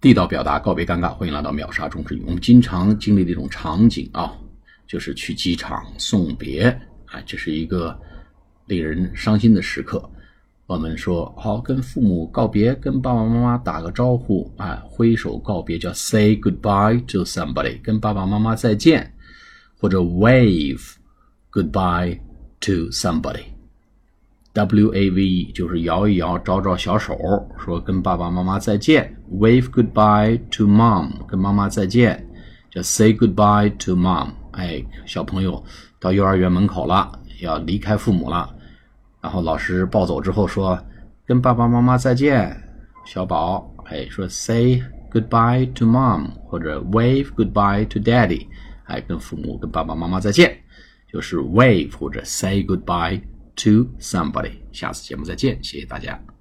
地道表达告别尴尬，欢迎来到秒杀中之语。我们经常经历的一种场景啊，就是去机场送别，啊，这是一个令人伤心的时刻。我们说好跟父母告别，跟爸爸妈妈打个招呼，啊，挥手告别叫 say goodbye to somebody，跟爸爸妈妈再见，或者 wave goodbye to somebody。W A V E 就是摇一摇，招招小手，说跟爸爸妈妈再见。Wave goodbye to mom，跟妈妈再见，叫 say goodbye to mom。哎，小朋友到幼儿园门口了，要离开父母了，然后老师抱走之后说跟爸爸妈妈再见。小宝哎说 say goodbye to mom，或者 wave goodbye to daddy，哎跟父母跟爸爸妈妈再见，就是 wave 或者 say goodbye。To somebody。下次节目再见，谢谢大家。